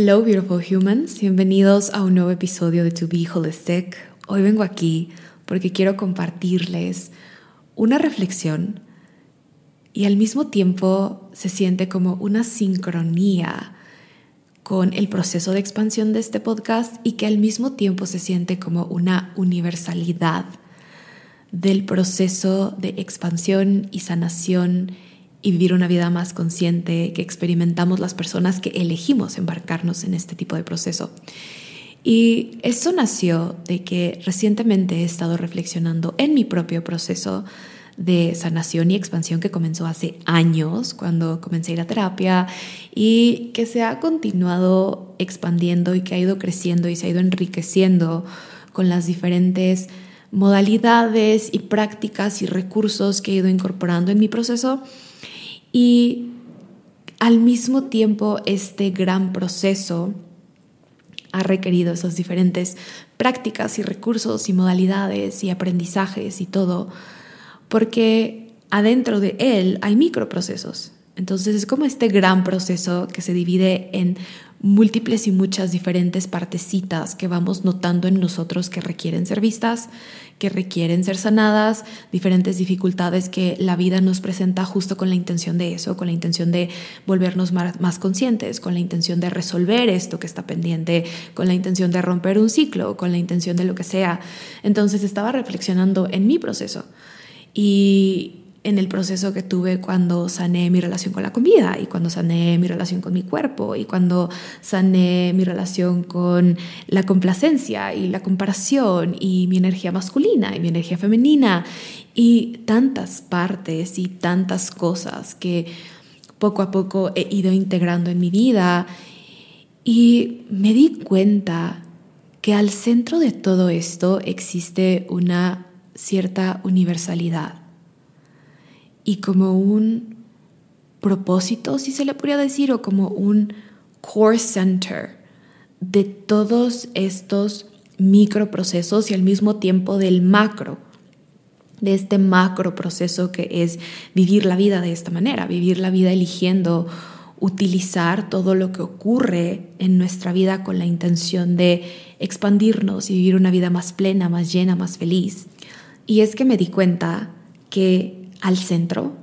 Hello, beautiful humans. Bienvenidos a un nuevo episodio de To Be Holistic. Hoy vengo aquí porque quiero compartirles una reflexión y al mismo tiempo se siente como una sincronía con el proceso de expansión de este podcast y que al mismo tiempo se siente como una universalidad del proceso de expansión y sanación y vivir una vida más consciente que experimentamos las personas que elegimos embarcarnos en este tipo de proceso. Y eso nació de que recientemente he estado reflexionando en mi propio proceso de sanación y expansión que comenzó hace años cuando comencé a ir terapia y que se ha continuado expandiendo y que ha ido creciendo y se ha ido enriqueciendo con las diferentes modalidades y prácticas y recursos que he ido incorporando en mi proceso y al mismo tiempo este gran proceso ha requerido esas diferentes prácticas y recursos y modalidades y aprendizajes y todo, porque adentro de él hay microprocesos. Entonces es como este gran proceso que se divide en múltiples y muchas diferentes partecitas que vamos notando en nosotros que requieren ser vistas, que requieren ser sanadas, diferentes dificultades que la vida nos presenta justo con la intención de eso, con la intención de volvernos más, conscientes, con la intención de resolver esto que está pendiente, con la intención de romper un ciclo, con la intención de lo que sea. Entonces estaba reflexionando en mi proceso y en el proceso que tuve cuando sané mi relación con la comida y cuando sané mi relación con mi cuerpo y cuando sané mi relación con la complacencia y la comparación y mi energía masculina y mi energía femenina. Y tantas partes y tantas cosas que poco a poco he ido integrando en mi vida. Y me di cuenta que al centro de todo esto existe una cierta universalidad y como un propósito, si se le podría decir, o como un core center de todos estos microprocesos y al mismo tiempo del macro, de este macro proceso que es vivir la vida de esta manera, vivir la vida eligiendo utilizar todo lo que ocurre en nuestra vida con la intención de expandirnos y vivir una vida más plena, más llena, más feliz. Y es que me di cuenta que al centro,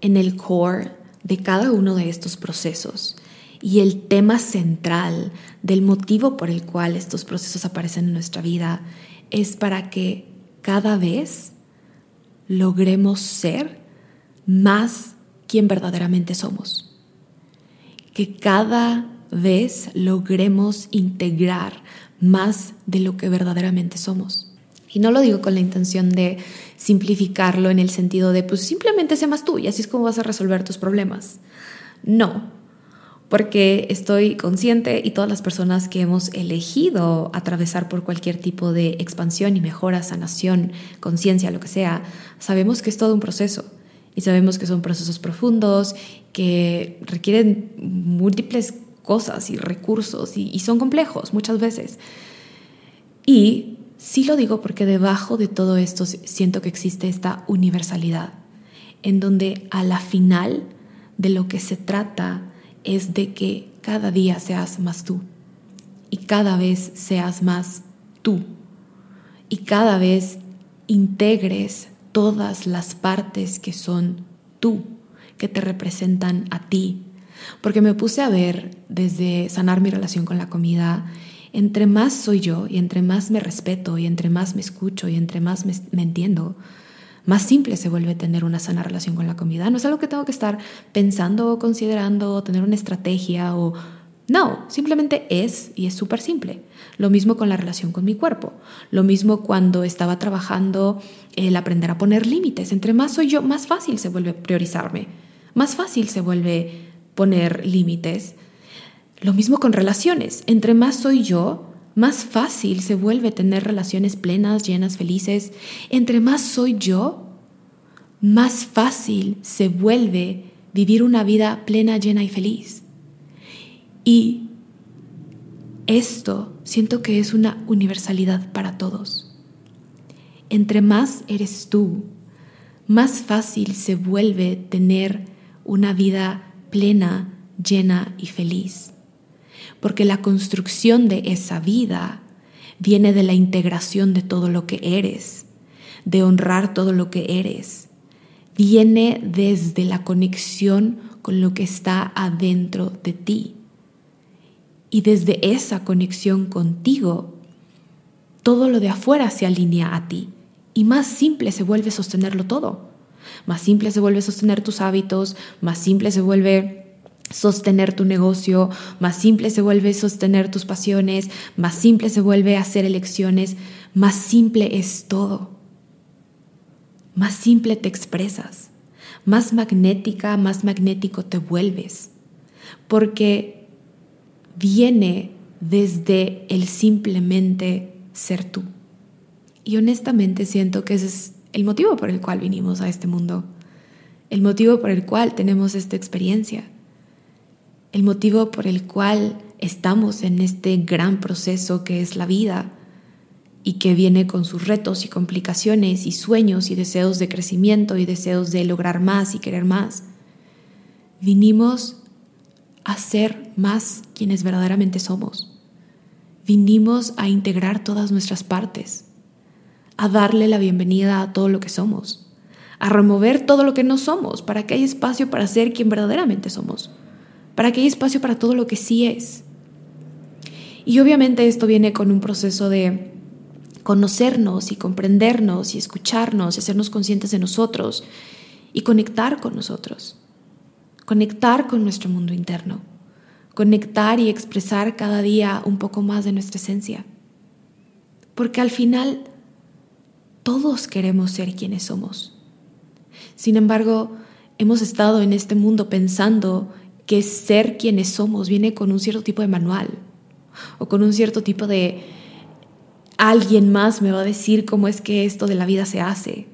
en el core de cada uno de estos procesos y el tema central del motivo por el cual estos procesos aparecen en nuestra vida es para que cada vez logremos ser más quien verdaderamente somos. Que cada vez logremos integrar más de lo que verdaderamente somos. Y no lo digo con la intención de simplificarlo en el sentido de, pues simplemente sé más tú y así es como vas a resolver tus problemas. No, porque estoy consciente y todas las personas que hemos elegido atravesar por cualquier tipo de expansión y mejora, sanación, conciencia, lo que sea, sabemos que es todo un proceso y sabemos que son procesos profundos, que requieren múltiples cosas y recursos y, y son complejos muchas veces. Y Sí lo digo porque debajo de todo esto siento que existe esta universalidad, en donde a la final de lo que se trata es de que cada día seas más tú y cada vez seas más tú y cada vez integres todas las partes que son tú, que te representan a ti. Porque me puse a ver desde sanar mi relación con la comida entre más soy yo y entre más me respeto y entre más me escucho y entre más me, entiendo, más simple se vuelve tener una sana relación con la comida. No es algo que tengo que estar pensando o considerando o tener una estrategia o... No, simplemente es y es súper simple. Lo mismo con la relación con mi cuerpo. Lo mismo cuando estaba trabajando el aprender a poner límites. Entre más soy yo, más fácil se vuelve priorizarme. Más fácil se vuelve poner límites. Lo mismo con relaciones. Entre más soy yo, más fácil se vuelve tener relaciones plenas, llenas, felices. Entre más soy yo, más fácil se vuelve vivir una vida plena, llena y feliz. Y esto siento que es una universalidad para todos. Entre más eres tú, más fácil se vuelve tener una vida plena, llena y feliz. Porque la construcción de esa vida viene de la integración de todo lo que eres, de honrar todo lo que eres. Viene desde la conexión con lo que está adentro de ti. Y desde esa conexión contigo, todo lo de afuera se alinea a ti y más simple se vuelve sostenerlo todo. Más simple se vuelve sostener tus hábitos, más simple se vuelve sostener tu negocio, más simple se vuelve sostener tus pasiones, más simple se vuelve hacer elecciones, más simple es todo. Más simple te expresas, más magnética, más magnético te vuelves, porque viene desde el simplemente ser tú. Y honestamente siento que ese es el motivo por el cual vinimos a este mundo, el motivo por el cual tenemos esta experiencia, el motivo por el cual estamos en este gran proceso que es la vida y que viene con sus retos y complicaciones y sueños y deseos de crecimiento y deseos de lograr más y querer más. Vinimos a ser más quienes verdaderamente somos. Vinimos a integrar todas nuestras partes, a darle la bienvenida a todo lo que somos, a remover todo lo que no somos para que haya espacio para ser quien verdaderamente somos, para que haya espacio para todo lo que sí es. Y obviamente esto viene con un proceso de conocernos y comprendernos y escucharnos y hacernos conscientes de nosotros y conectar con nosotros conectar con nuestro mundo interno, conectar y expresar cada día un poco más de nuestra esencia. Porque al final todos queremos ser quienes somos. Sin embargo, hemos estado en este mundo pensando que ser quienes somos viene con un cierto tipo de manual o con un cierto tipo de alguien más me va a decir cómo es que esto de la vida se hace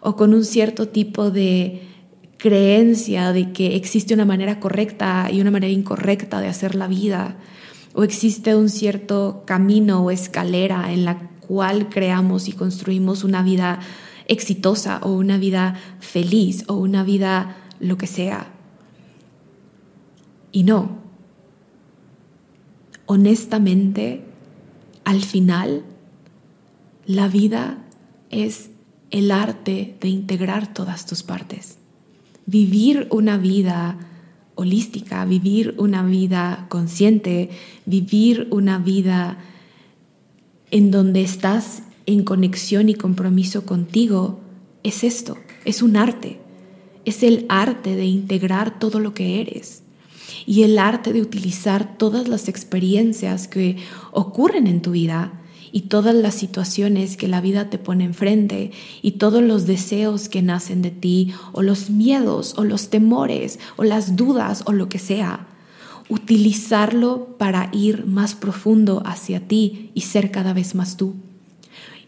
o con un cierto tipo de creencia de que existe una manera correcta y una manera incorrecta de hacer la vida, o existe un cierto camino o escalera en la cual creamos y construimos una vida exitosa o una vida feliz o una vida lo que sea. Y no. Honestamente, al final, la vida es el arte de integrar todas tus partes. Vivir una vida holística, vivir una vida consciente, vivir una vida en donde estás en conexión y compromiso contigo, es esto, es un arte, es el arte de integrar todo lo que eres y el arte de utilizar todas las experiencias que ocurren en tu vida y todas las situaciones que la vida te pone enfrente y todos los deseos que nacen de ti o los miedos o los temores o las dudas o lo que sea. Utilizarlo para ir más profundo hacia ti y ser cada vez más tú.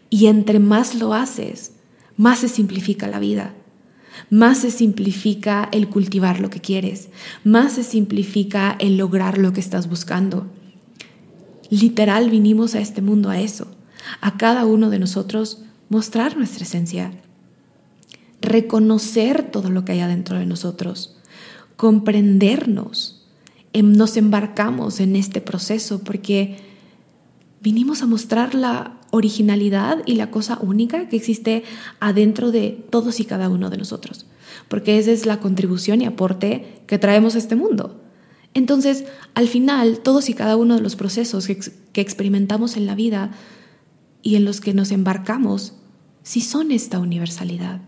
Y entre más lo haces, más se simplifica la vida. Más se simplifica el cultivar lo que quieres, más se simplifica el lograr lo que estás buscando Literal vinimos a este mundo a eso, a cada uno de nosotros mostrar nuestra esencia, reconocer todo lo que hay adentro de nosotros, comprendernos. Em, nos embarcamos en este proceso porque vinimos a mostrar la originalidad y la cosa única que existe adentro de todos y cada uno de nosotros, porque esa es la contribución y aporte que traemos a este mundo. Entonces, al final, todos y cada uno de los procesos que, experimentamos en la vida y en los que nos embarcamos, sí son esta universalidad,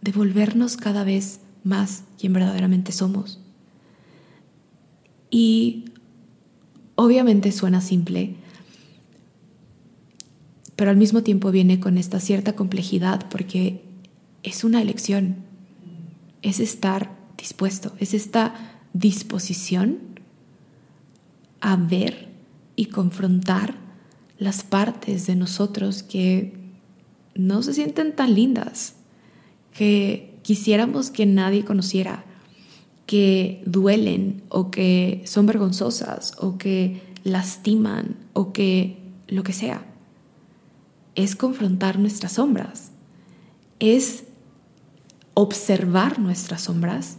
de volvernos cada vez más quien verdaderamente somos. Y obviamente suena simple, pero al mismo tiempo viene con esta cierta complejidad porque es una elección, es estar dispuesto, es esta disposición a ver y confrontar las partes de nosotros que no se sienten tan lindas, que quisiéramos que nadie conociera, que duelen o que son vergonzosas o que lastiman o que lo que sea. Es confrontar nuestras sombras, es observar nuestras sombras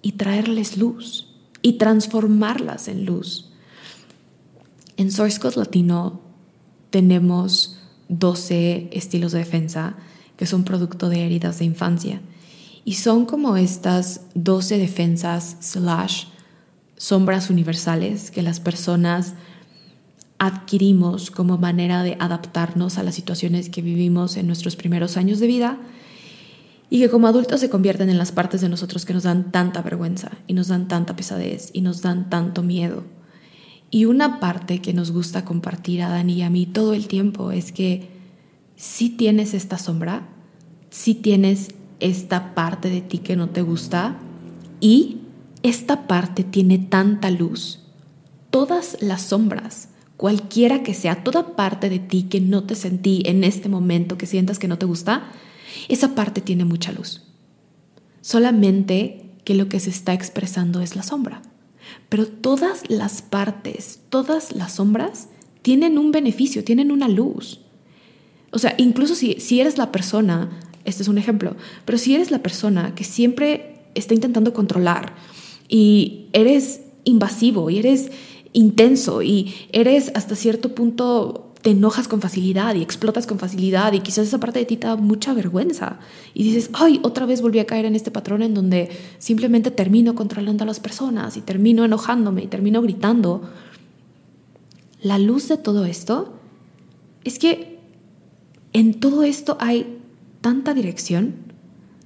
y traerles luz y transformarlas en luz. En Source Code Latino tenemos 12 estilos de defensa que son producto de heridas de infancia. Y son como estas 12 defensas slash sombras universales que las personas adquirimos como manera de adaptarnos a las situaciones que vivimos en nuestros primeros años de vida y que como adultos se convierten en las partes de nosotros que nos dan tanta vergüenza y nos dan tanta pesadez y nos dan tanto miedo. Y una parte que nos gusta compartir a Dani y a mí todo el tiempo es que si tienes esta sombra, si tienes esta parte de ti que no te gusta y esta parte tiene tanta luz. Todas las sombras, cualquiera que sea, toda parte de ti que no te sentí en este momento, que sientas que no te gusta, esa parte tiene mucha luz. Solamente que lo que se está expresando es la sombra. Pero todas las partes, todas las sombras tienen un beneficio, tienen una luz. O sea, incluso si, si eres la persona, este es un ejemplo, pero si eres la persona que siempre está intentando controlar y eres invasivo y eres intenso y eres hasta cierto punto te enojas con facilidad y explotas con facilidad y quizás esa parte de ti te da mucha vergüenza y dices, ay, otra vez volví a caer en este patrón en donde simplemente termino controlando a las personas y termino enojándome y termino gritando. La luz de todo esto es que en todo esto hay tanta dirección,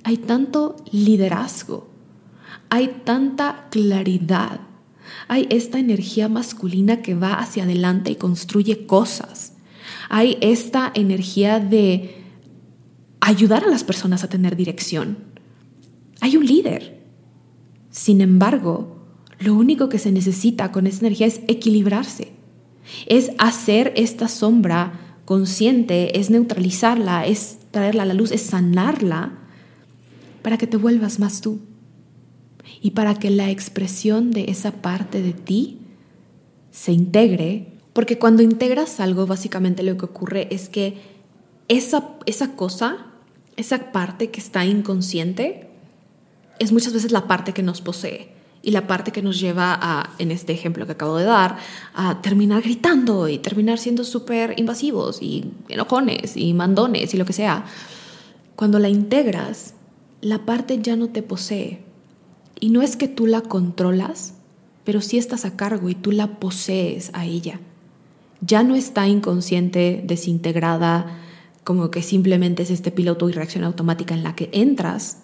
hay tanto liderazgo, hay tanta claridad hay esta energía masculina que va hacia adelante y construye cosas. Hay esta energía de ayudar a las personas a tener dirección. Hay un líder. Sin embargo, lo único que se necesita con esa energía es equilibrarse. Es hacer esta sombra consciente, es neutralizarla, es traerla a la luz, es sanarla para que te vuelvas más tú y para que la expresión de esa parte de ti se integre, porque cuando integras algo, básicamente lo que ocurre es que esa, esa cosa, esa parte que está inconsciente, es muchas veces la parte que nos posee y la parte que nos lleva a, en este ejemplo que acabo de dar, a terminar gritando y terminar siendo súper invasivos y enojones y mandones y lo que sea. Cuando la integras, la parte ya no te posee, y no es que tú la controlas, pero sí estás a cargo y tú la posees a ella. Ya no está inconsciente, desintegrada, como que simplemente es este piloto y reacción automática en la que entras,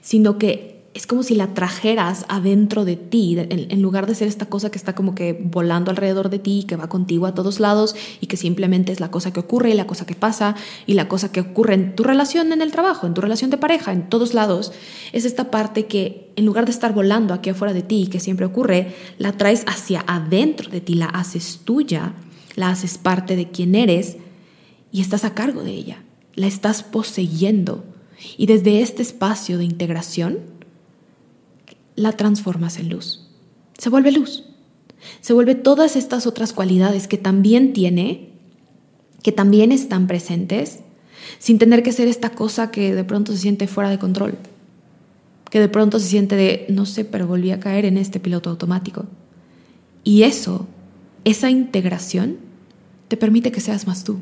sino que es como si la trajeras adentro de ti, en, lugar de ser esta cosa que está como que volando alrededor de ti, que va contigo a todos lados y que simplemente es la cosa que ocurre y la cosa que pasa y la cosa que ocurre en tu relación en el trabajo, en tu relación de pareja, en todos lados, es esta parte que en lugar de estar volando aquí afuera de ti, que siempre ocurre, la traes hacia adentro de ti, la haces tuya, la haces parte de quien eres y estás a cargo de ella, la estás poseyendo. Y desde este espacio de integración, la transformas en luz. Se vuelve luz. Se vuelve todas estas otras cualidades que también tiene, que también están presentes, sin tener que ser esta cosa que de pronto se siente fuera de control, que de pronto se siente de, no sé, pero volví a caer en este piloto automático. Y eso, esa integración, te permite que seas más tú.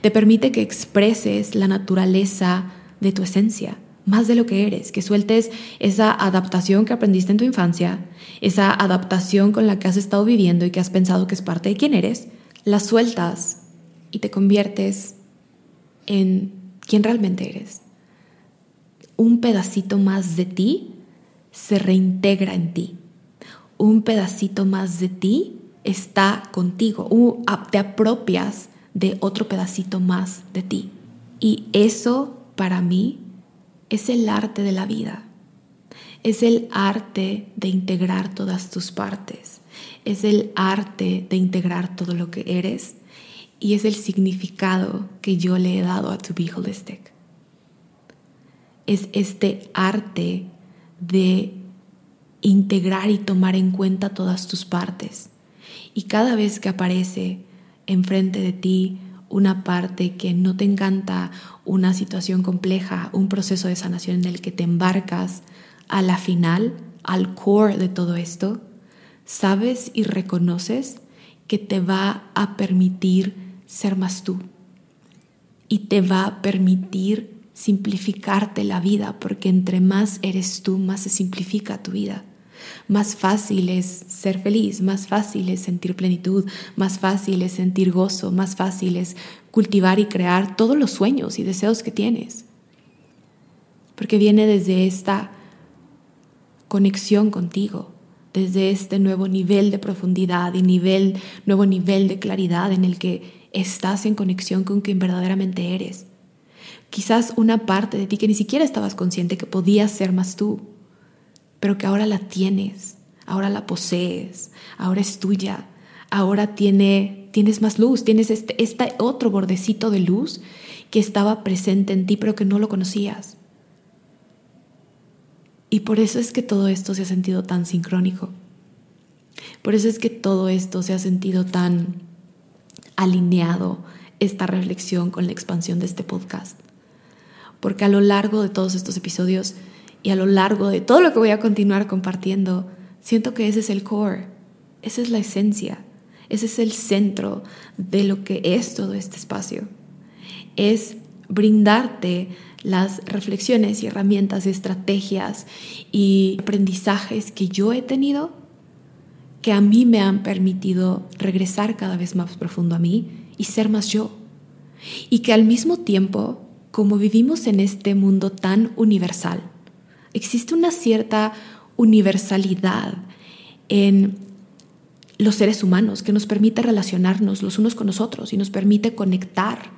Te permite que expreses la naturaleza de tu esencia, más de lo que eres, que sueltes esa adaptación que aprendiste en tu infancia, esa adaptación con la que has estado viviendo y que has pensado que es parte de quién eres, la sueltas y te conviertes en quien realmente eres. Un pedacito más de ti se reintegra en ti. un pedacito más de ti está contigo, te apropias de otro pedacito más de ti. Y eso para mí es el arte de la vida. Es el arte de integrar todas tus partes. Es el arte de integrar todo lo que eres. Y es el significado que yo le he dado a To Be Holistic. Es este arte de integrar y tomar en cuenta todas tus partes. Y cada vez que aparece enfrente de ti una parte que no te encanta, una situación compleja, un proceso de sanación en el que te embarcas a la final, al core de todo esto, sabes y reconoces que te va a permitir ser más tú y te va a permitir simplificarte la vida, porque entre más eres tú, más se simplifica tu vida. Más fácil es ser feliz, más fácil es sentir plenitud, más fácil es sentir gozo, más fácil es cultivar y crear todos los sueños y deseos que tienes. Porque viene desde esta conexión contigo, desde este nuevo nivel de profundidad y nivel, nuevo nivel de claridad en el que estás en conexión con quien verdaderamente eres quizás una parte de ti que ni siquiera estabas consciente que podías ser más tú, pero que ahora la tienes, ahora la posees, ahora es tuya, ahora tiene, tienes más luz, tienes este, este otro bordecito de luz que estaba presente en ti pero que no lo conocías. Y por eso es que todo esto se ha sentido tan sincrónico. Por eso es que todo esto se ha sentido tan alineado, esta reflexión con la expansión de este podcast porque a lo largo de todos estos episodios y a lo largo de todo lo que voy a continuar compartiendo, siento que ese es el core, esa es la esencia, ese es el centro de lo que es todo este espacio. Es brindarte las reflexiones y herramientas, estrategias y aprendizajes que yo he tenido que a mí me han permitido regresar cada vez más profundo a mí y ser más yo. Y que al mismo tiempo como vivimos en este mundo tan universal, existe una cierta universalidad en los seres humanos que nos permite relacionarnos los unos con los otros y nos permite conectar.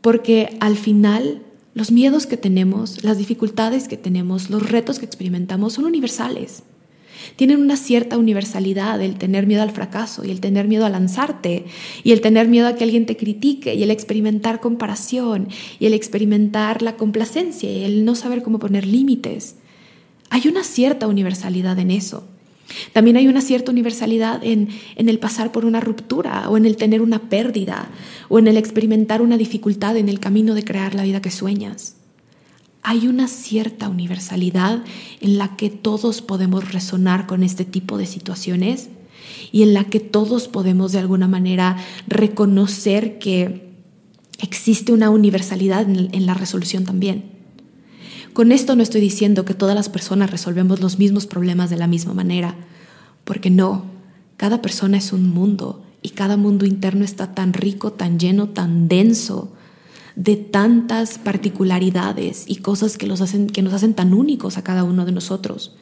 Porque al final los miedos que tenemos, las dificultades que tenemos, los retos que experimentamos son universales tienen una cierta universalidad, el tener miedo al fracaso y el tener miedo a lanzarte y el tener miedo a que alguien te critique y el experimentar comparación y el experimentar la complacencia y el no saber cómo poner límites. Hay una cierta universalidad en eso. También hay una cierta universalidad en, en, el pasar por una ruptura o en el tener una pérdida o en el experimentar una dificultad en el camino de crear la vida que sueñas hay una cierta universalidad en la que todos podemos resonar con este tipo de situaciones y en la que todos podemos de alguna manera reconocer que existe una universalidad en, la resolución también. Con esto no estoy diciendo que todas las personas resolvemos los mismos problemas de la misma manera, porque no, cada persona es un mundo y cada mundo interno está tan rico, tan lleno, tan denso, de tantas particularidades y cosas que, los hacen, que nos hacen tan únicos a cada uno de nosotros.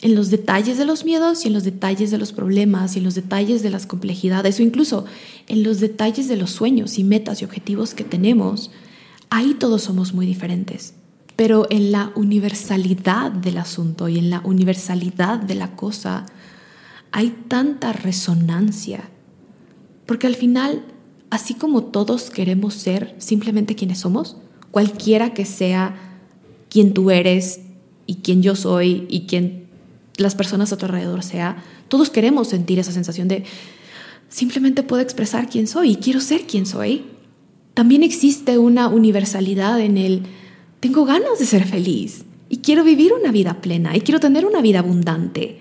En los detalles de los miedos y en los detalles de los problemas y en los detalles de las complejidades o incluso en los detalles de los sueños y metas y objetivos que tenemos, ahí todos somos muy diferentes. Pero en la universalidad del asunto y en la universalidad de la cosa hay tanta resonancia. Porque al final así como todos queremos ser simplemente quienes somos, cualquiera que sea quien tú eres y quien yo soy y quien las personas a tu alrededor sea, todos queremos sentir esa sensación de simplemente puedo expresar quién soy y quiero ser quien soy. También existe una universalidad en el tengo ganas de ser feliz y quiero vivir una vida plena y quiero tener una vida abundante.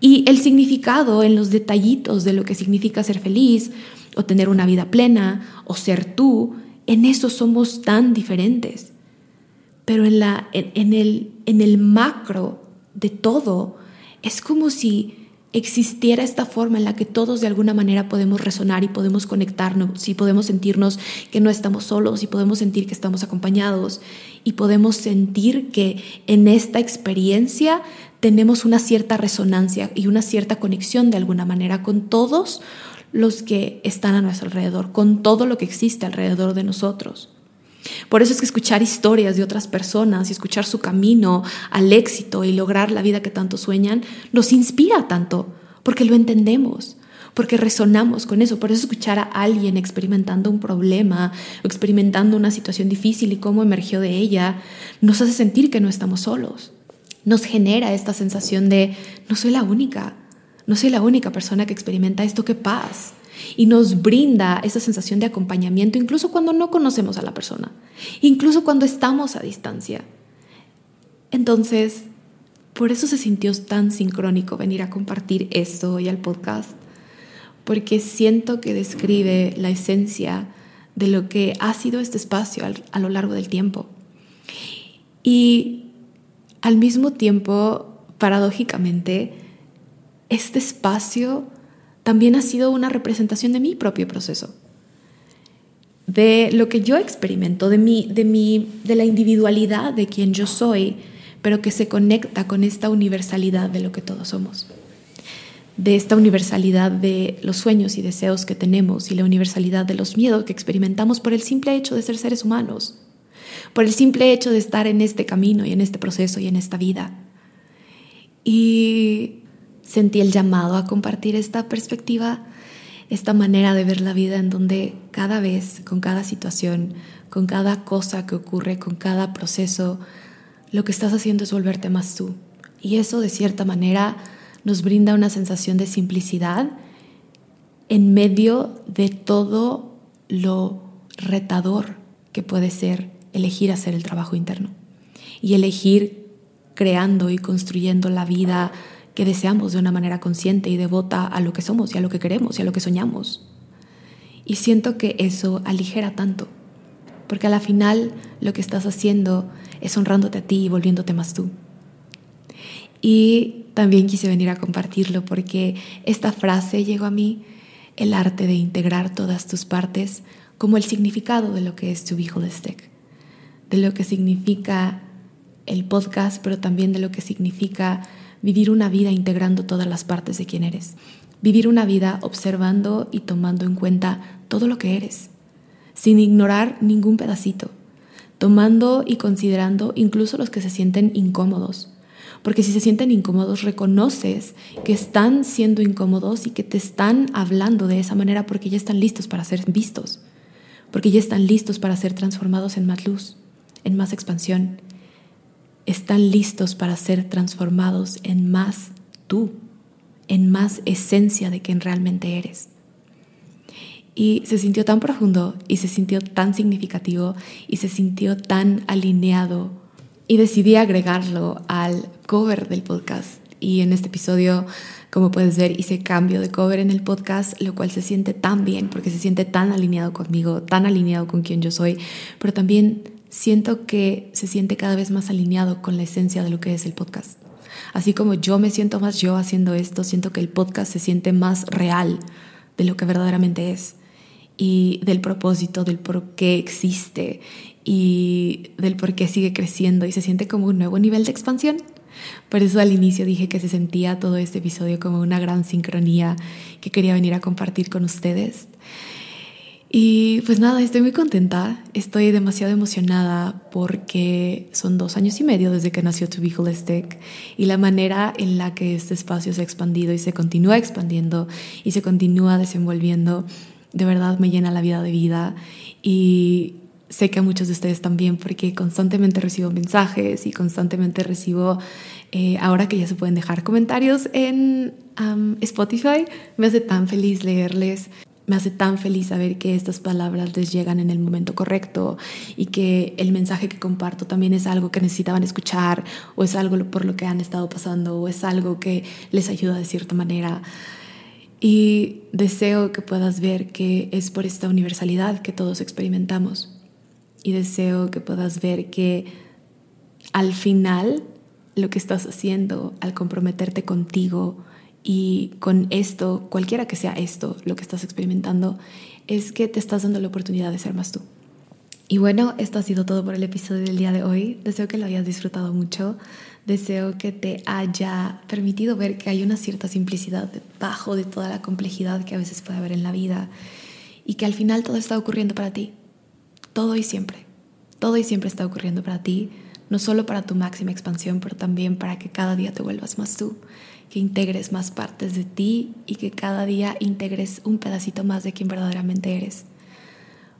Y el significado en los detallitos de lo que significa ser feliz o tener una vida plena o ser tú, en eso somos tan diferentes. Pero en, la, en, el, en el macro de todo, es como si existiera esta forma en la que todos de alguna manera podemos resonar y podemos conectarnos y podemos sentirnos que no estamos solos y podemos sentir que estamos acompañados y podemos sentir que en esta experiencia tenemos una cierta resonancia y una cierta conexión de alguna manera con todos los que están a nuestro alrededor, con todo lo que existe alrededor de nosotros. Por eso es que escuchar historias de otras personas y escuchar su camino al éxito y lograr la vida que tanto sueñan nos inspira tanto, porque lo entendemos, porque resonamos con eso. Por eso escuchar a alguien experimentando un problema o experimentando una situación difícil y cómo emergió de ella, nos hace sentir que no estamos solos. Nos genera esta sensación de no soy la única, no soy la única persona que experimenta esto, qué paz y nos brinda esa sensación de acompañamiento incluso cuando no conocemos a la persona, incluso cuando estamos a distancia. Entonces, por eso se sintió tan sincrónico venir a compartir esto hoy al podcast, porque siento que describe la esencia de lo que ha sido este espacio a lo largo del tiempo. Y al mismo tiempo, paradójicamente, este espacio también ha sido una representación de mi propio proceso, de lo que yo experimento, de, mi, de, mi, de la individualidad de quien yo soy, pero que se conecta con esta universalidad de lo que todos somos, de esta universalidad de los sueños y deseos que tenemos y la universalidad de los miedos que experimentamos por el simple hecho de ser seres humanos, por el simple hecho de estar en este camino y en este proceso y en esta vida. Y sentí el llamado a compartir esta perspectiva, esta manera de ver la vida en donde cada vez, con cada situación, con cada cosa que ocurre, con cada proceso, lo que estás haciendo es volverte más tú. Y eso de cierta manera nos brinda una sensación de simplicidad en medio de todo lo retador que puede ser elegir hacer el trabajo interno y elegir creando y construyendo la vida que deseamos de una manera consciente y devota a lo que somos y a lo que queremos y a lo que soñamos. Y siento que eso aligera tanto, porque a la final lo que estás haciendo es honrándote a ti y volviéndote más tú. Y también quise venir a compartirlo porque esta frase llegó a mí, el arte de integrar todas tus partes, como el significado de lo que es To Be Holistic, de lo que significa el podcast, pero también de lo que significa vivir una vida integrando todas las partes de quien eres, vivir una vida observando y tomando en cuenta todo lo que eres, sin ignorar ningún pedacito, tomando y considerando incluso los que se sienten incómodos. Porque si se sienten incómodos, reconoces que están siendo incómodos y que te están hablando de esa manera porque ya están listos para ser vistos, porque ya están listos para ser transformados en más luz, en más expansión, están listos para ser transformados en más tú, en más esencia de quien realmente eres. Y se sintió tan profundo y se sintió tan significativo y se sintió tan alineado y decidí agregarlo al cover del podcast. Y en este episodio, como puedes ver, hice cambio de cover en el podcast, lo cual se siente tan bien porque se siente tan alineado conmigo, tan alineado con quien yo soy, pero también siento que se siente cada vez más alineado con la esencia de lo que es el podcast. Así como yo me siento más yo haciendo esto, siento que el podcast se siente más real de lo que verdaderamente es y del propósito, del por qué existe y del por qué sigue creciendo y se siente como un nuevo nivel de expansión. Por eso al inicio dije que se sentía todo este episodio como una gran sincronía que quería venir a compartir con ustedes. Y pues nada, estoy muy contenta, estoy demasiado emocionada porque son dos años y medio desde que nació To Be Holistic y la manera en la que este espacio se ha expandido y se continúa expandiendo y se continúa desenvolviendo, de verdad me llena la vida de vida. Y sé que a muchos de ustedes también porque constantemente recibo mensajes y constantemente recibo, eh, ahora que ya se pueden dejar comentarios en Spotify, me hace tan feliz leerles me hace tan feliz saber que estas palabras les llegan en el momento correcto y que el mensaje que comparto también es algo que necesitaban escuchar o es algo por lo que han estado pasando o es algo que les ayuda de cierta manera. Y deseo que puedas ver que es por esta universalidad que todos experimentamos. Y deseo que puedas ver que al final lo que estás haciendo al comprometerte contigo Y con esto, cualquiera que sea esto, lo que estás experimentando, es que te estás dando la oportunidad de ser más tú. Y bueno, esto ha sido todo por el episodio del día de hoy. Deseo que lo hayas disfrutado mucho. Deseo que te haya permitido ver que hay una cierta simplicidad debajo de toda la complejidad que a veces puede haber en la vida y que al final todo está ocurriendo para ti. Todo y siempre. Todo y siempre está ocurriendo para ti, no solo para tu máxima expansión, pero también para que cada día te vuelvas más tú, que integres más partes de ti y que cada día integres un pedacito más de quien verdaderamente eres.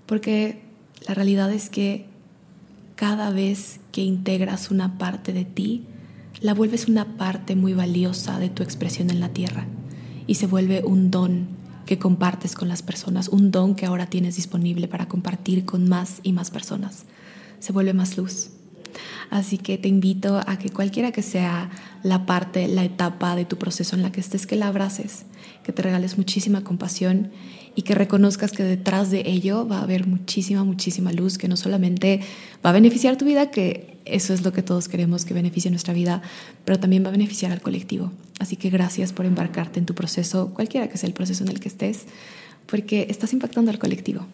Porque la realidad es que cada vez que integras una parte de ti, la vuelves una parte muy valiosa de tu expresión en la tierra y se vuelve un don que compartes con las personas, un don que ahora tienes disponible para compartir con más y más personas. Se vuelve más luz. Así que te invito a que cualquiera que sea la parte, la etapa de tu proceso en la que estés, que la abraces, que te regales muchísima compasión y que reconozcas que detrás de ello va a haber muchísima, muchísima luz que no solamente va a beneficiar tu vida, que eso es lo que todos queremos que beneficie nuestra vida, pero también va a beneficiar al colectivo. Así que gracias por embarcarte en tu proceso, cualquiera que sea el proceso en el que estés, porque estás impactando al colectivo.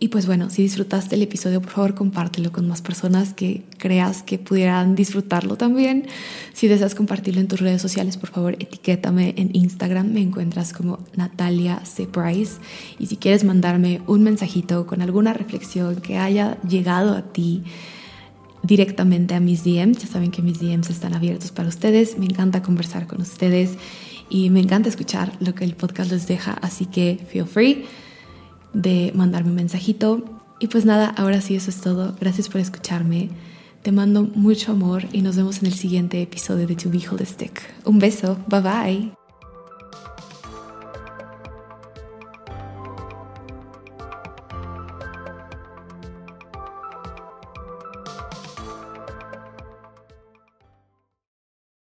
Y pues bueno, si disfrutaste el episodio, por favor compártelo con más personas que creas que pudieran disfrutarlo también. Si deseas compartirlo en tus redes sociales, por favor etiquétame en Instagram, me encuentras como Natalia C. Price. Y si quieres mandarme un mensajito con alguna reflexión que haya llegado a ti directamente a mis DMs, ya saben que mis DMs están abiertos para ustedes, me encanta conversar con ustedes y me encanta escuchar lo que el podcast les deja, así que feel free de mandarme un mensajito. Y pues nada, ahora sí eso es todo. Gracias por escucharme. Te mando mucho amor y nos vemos en el siguiente episodio de To Be Holistic. Un beso. Bye bye.